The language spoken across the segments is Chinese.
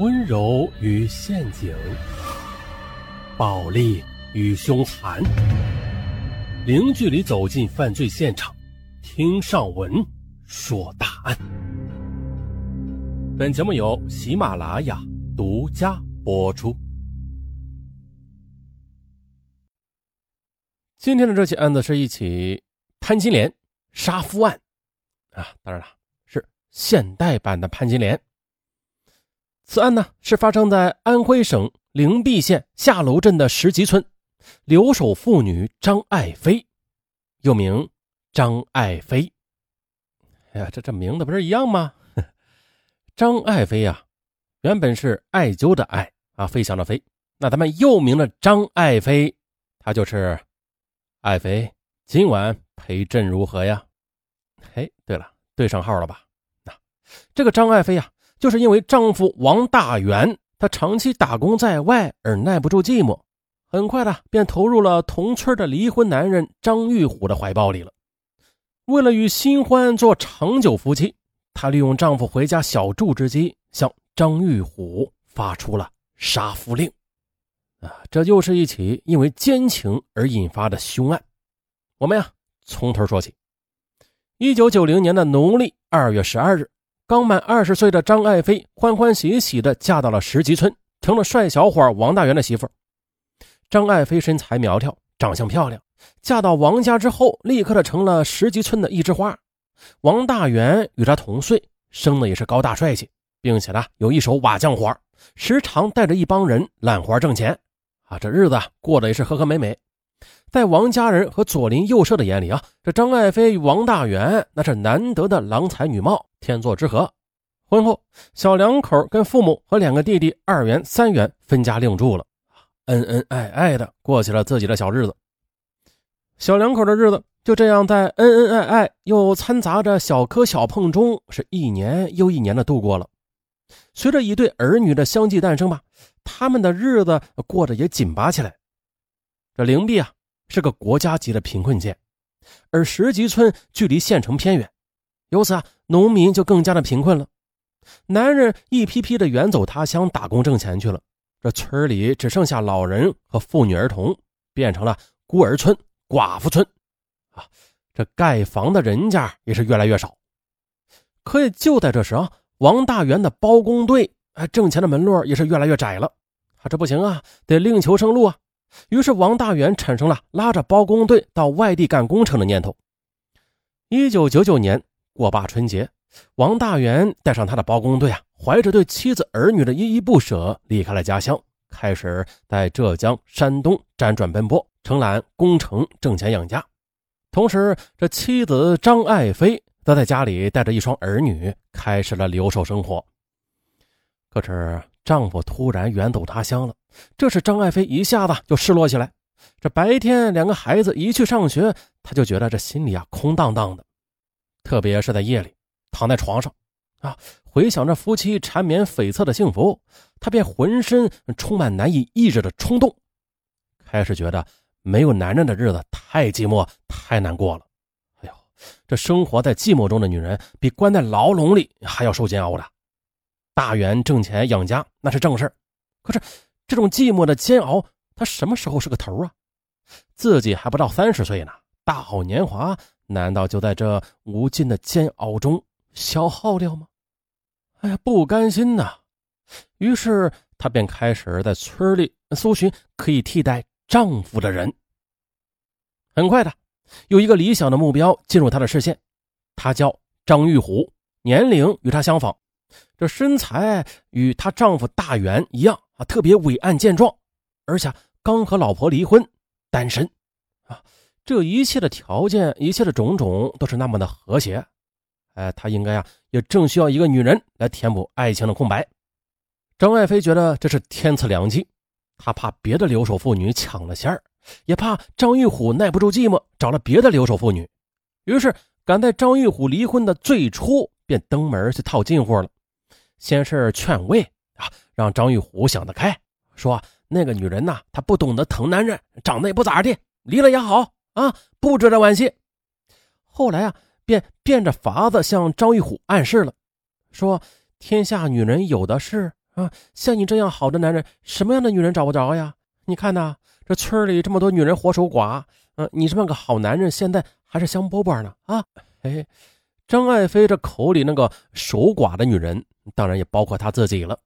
温柔与陷阱，暴力与凶残，零距离走进犯罪现场，听上文说大案。本节目由喜马拉雅独家播出。今天的这起案子是一起潘金莲杀夫案啊，当然了，是现代版的潘金莲。此案呢是发生在安徽省灵璧县下楼镇的石集村，留守妇女张爱妃，又名张爱妃。哎呀，这这名字不是一样吗？张爱妃啊，原本是艾灸的艾啊，飞翔的飞。那咱们又名的张爱妃，她就是爱妃。今晚陪朕如何呀？嘿，对了，对上号了吧？那这个张爱妃啊。就是因为丈夫王大元，他长期打工在外而耐不住寂寞，很快的便投入了同村的离婚男人张玉虎的怀抱里了。为了与新欢做长久夫妻，她利用丈夫回家小住之机，向张玉虎发出了杀夫令。啊，这又是一起因为奸情而引发的凶案。我们呀，从头说起。一九九零年的农历二月十二日。刚满二十岁的张爱妃欢欢喜喜地嫁到了石集村，成了帅小伙王大元的媳妇。张爱妃身材苗条，长相漂亮，嫁到王家之后，立刻的成了石集村的一枝花。王大元与她同岁，生的也是高大帅气，并且呢有一手瓦匠活，时常带着一帮人揽活挣钱。啊，这日子过得也是和和美美。在王家人和左邻右舍的眼里啊，这张爱妃与王大元那是难得的郎才女貌，天作之合。婚后，小两口跟父母和两个弟弟二元、三元分家另住了，恩恩爱爱的过起了自己的小日子。小两口的日子就这样在恩恩爱爱又掺杂着小磕小碰中，是一年又一年的度过了。随着一对儿女的相继诞生吧，他们的日子过得也紧巴起来。这灵璧啊。是个国家级的贫困县，而石集村距离县城偏远，由此啊，农民就更加的贫困了。男人一批批的远走他乡打工挣钱去了，这村里只剩下老人和妇女儿童，变成了孤儿村、寡妇村。啊，这盖房的人家也是越来越少。可也就在这时啊，王大元的包工队，哎，挣钱的门路也是越来越窄了。啊，这不行啊，得另求生路啊。于是，王大元产生了拉着包工队到外地干工程的念头。一九九九年过罢春节，王大元带上他的包工队啊，怀着对妻子儿女的依依不舍，离开了家乡，开始在浙江、山东辗转奔波，承揽工程挣钱养家。同时，这妻子张爱妃则在家里带着一双儿女，开始了留守生活。可是，丈夫突然远走他乡了，这使张爱妃一下子就失落起来。这白天两个孩子一去上学，她就觉得这心里啊空荡荡的。特别是在夜里，躺在床上，啊，回想着夫妻缠绵悱恻的幸福，她便浑身充满难以抑制的冲动，开始觉得没有男人的日子太寂寞、太难过了。哎呦，这生活在寂寞中的女人，比关在牢笼里还要受煎熬的。大元挣钱养家那是正事可是这种寂寞的煎熬，他什么时候是个头啊？自己还不到三十岁呢，大好年华难道就在这无尽的煎熬中消耗掉吗？哎呀，不甘心呐！于是她便开始在村里搜寻可以替代丈夫的人。很快的，有一个理想的目标进入她的视线，他叫张玉虎，年龄与她相仿。这身材与她丈夫大元一样啊，特别伟岸健壮，而且刚和老婆离婚，单身，啊，这一切的条件，一切的种种都是那么的和谐，哎，他应该啊，也正需要一个女人来填补爱情的空白。张爱妃觉得这是天赐良机，她怕别的留守妇女抢了先儿，也怕张玉虎耐不住寂寞，找了别的留守妇女，于是赶在张玉虎离婚的最初，便登门去套近乎了。先是劝慰啊，让张玉虎想得开，说那个女人呐，她不懂得疼男人，长得也不咋地，离了也好啊，不值得惋惜。后来啊，便变着法子向张玉虎暗示了，说天下女人有的是，啊，像你这样好的男人，什么样的女人找不着呀？你看呐，这村里这么多女人活守寡，嗯，你这么个好男人，现在还是香饽饽呢啊！哎，张爱飞这口里那个守寡的女人，当然也包括她自己了。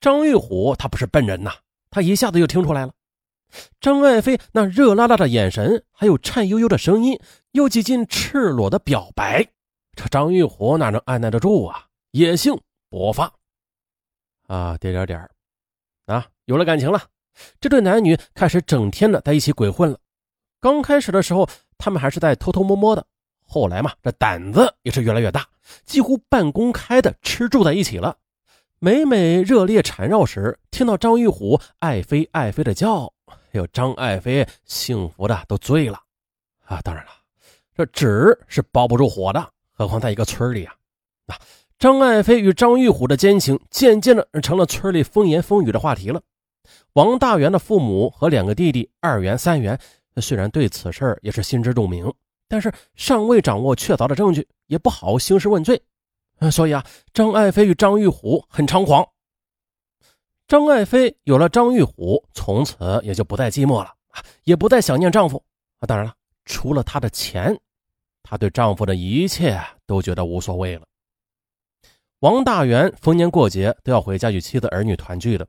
张玉虎他不是笨人呐，他一下子就听出来了。张爱飞那热辣辣的眼神，还有颤悠悠的声音，又几近赤裸的表白，这张玉虎哪能按耐得住啊？野性勃发啊！点点点啊，有了感情了。这对男女开始整天的在一起鬼混了。刚开始的时候，他们还是在偷偷摸摸的。后来嘛，这胆子也是越来越大，几乎半公开的吃住在一起了。每每热烈缠绕时，听到张玉虎爱妃爱妃的叫，哎呦，张爱妃幸福的都醉了啊！当然了，这纸是包不住火的，何况在一个村里啊。那张爱妃与张玉虎的奸情，渐渐的成了村里风言风语的话题了。王大元的父母和两个弟弟二元、三元，虽然对此事也是心知肚明，但是尚未掌握确凿的证据，也不好兴师问罪。所以啊，张爱妃与张玉虎很猖狂。张爱妃有了张玉虎，从此也就不再寂寞了，也不再想念丈夫啊。当然了，除了她的钱，她对丈夫的一切都觉得无所谓了。王大元逢年过节都要回家与妻子儿女团聚的。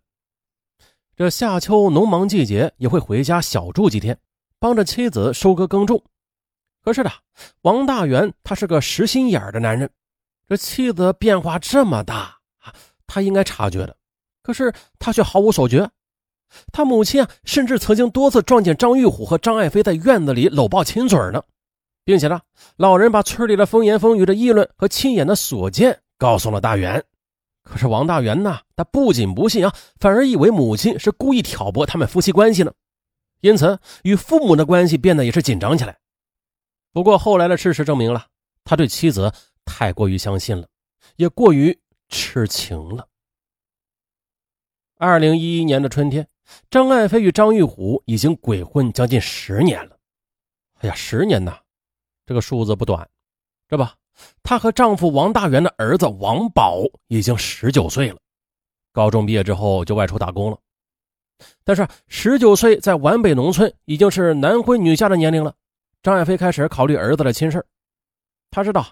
这夏秋农忙季节也会回家小住几天，帮着妻子收割耕种。可是的，王大元他是个实心眼的男人，这妻子变化这么大啊，他应该察觉的，可是他却毫无所觉。他母亲啊，甚至曾经多次撞见张玉虎和张爱妃在院子里搂抱亲嘴呢，并且呢，老人把村里的风言风语的议论和亲眼的所见告诉了大元。可是王大元呢？他不仅不信啊，反而以为母亲是故意挑拨他们夫妻关系呢，因此与父母的关系变得也是紧张起来。不过后来的事实证明了，他对妻子太过于相信了，也过于痴情了。二零一一年的春天，张爱飞与张玉虎已经鬼混将近十年了。哎呀，十年呐，这个数字不短，是吧？她和丈夫王大元的儿子王宝已经十九岁了，高中毕业之后就外出打工了。但是十九岁在皖北农村已经是男婚女嫁的年龄了。张爱飞开始考虑儿子的亲事他知道，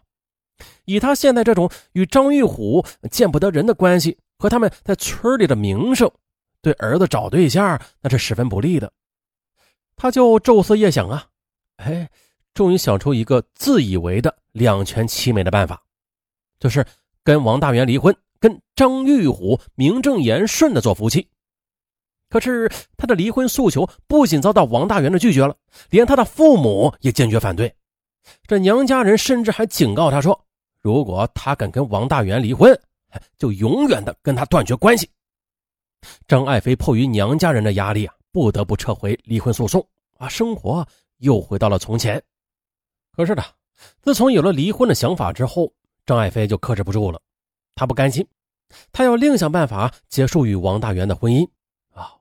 以他现在这种与张玉虎见不得人的关系和他们在村里的名声，对儿子找对象那是十分不利的。他就昼思夜想啊，哎。终于想出一个自以为的两全其美的办法，就是跟王大元离婚，跟张玉虎名正言顺的做夫妻。可是他的离婚诉求不仅遭到王大元的拒绝了，连他的父母也坚决反对。这娘家人甚至还警告他说，如果他敢跟王大元离婚，就永远的跟他断绝关系。张爱飞迫于娘家人的压力啊，不得不撤回离婚诉讼啊，生活又回到了从前。可是呢，自从有了离婚的想法之后，张爱飞就克制不住了。他不甘心，他要另想办法结束与王大元的婚姻，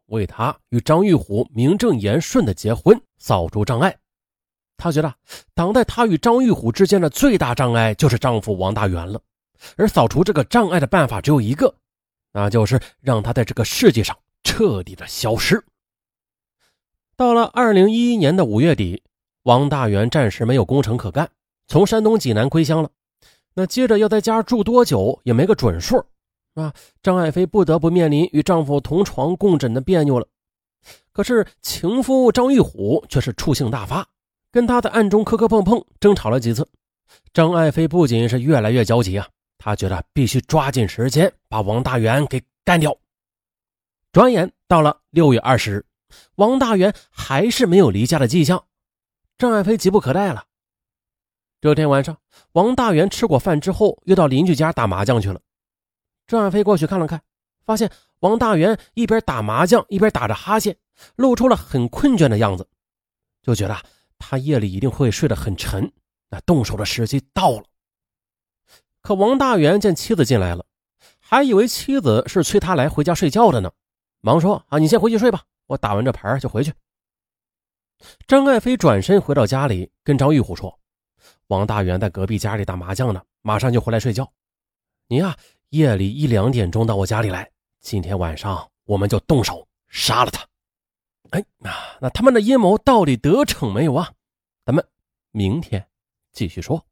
为他与张玉虎名正言顺的结婚扫除障碍。她觉得挡在她与张玉虎之间的最大障碍就是丈夫王大元了，而扫除这个障碍的办法只有一个，那就是让他在这个世界上彻底的消失。到了二零一一年的五月底。王大元暂时没有工程可干，从山东济南归乡了。那接着要在家住多久也没个准数，啊，张爱妃不得不面临与丈夫同床共枕的别扭了。可是情夫张玉虎却是触性大发，跟他在暗中磕磕碰碰，争吵了几次。张爱妃不仅是越来越焦急啊，她觉得必须抓紧时间把王大元给干掉。转眼到了六月二十日，王大元还是没有离家的迹象。张爱妃急不可待了。这天晚上，王大元吃过饭之后，又到邻居家打麻将去了。张爱飞过去看了看，发现王大元一边打麻将，一边打着哈欠，露出了很困倦的样子，就觉得他夜里一定会睡得很沉。那动手的时机到了。可王大元见妻子进来了，还以为妻子是催他来回家睡觉的呢，忙说：“啊，你先回去睡吧，我打完这牌就回去。”张爱飞转身回到家里，跟张玉虎说：“王大元在隔壁家里打麻将呢，马上就回来睡觉。你呀，夜里一两点钟到我家里来，今天晚上我们就动手杀了他。哎，那那他们的阴谋到底得逞没有啊？咱们明天继续说。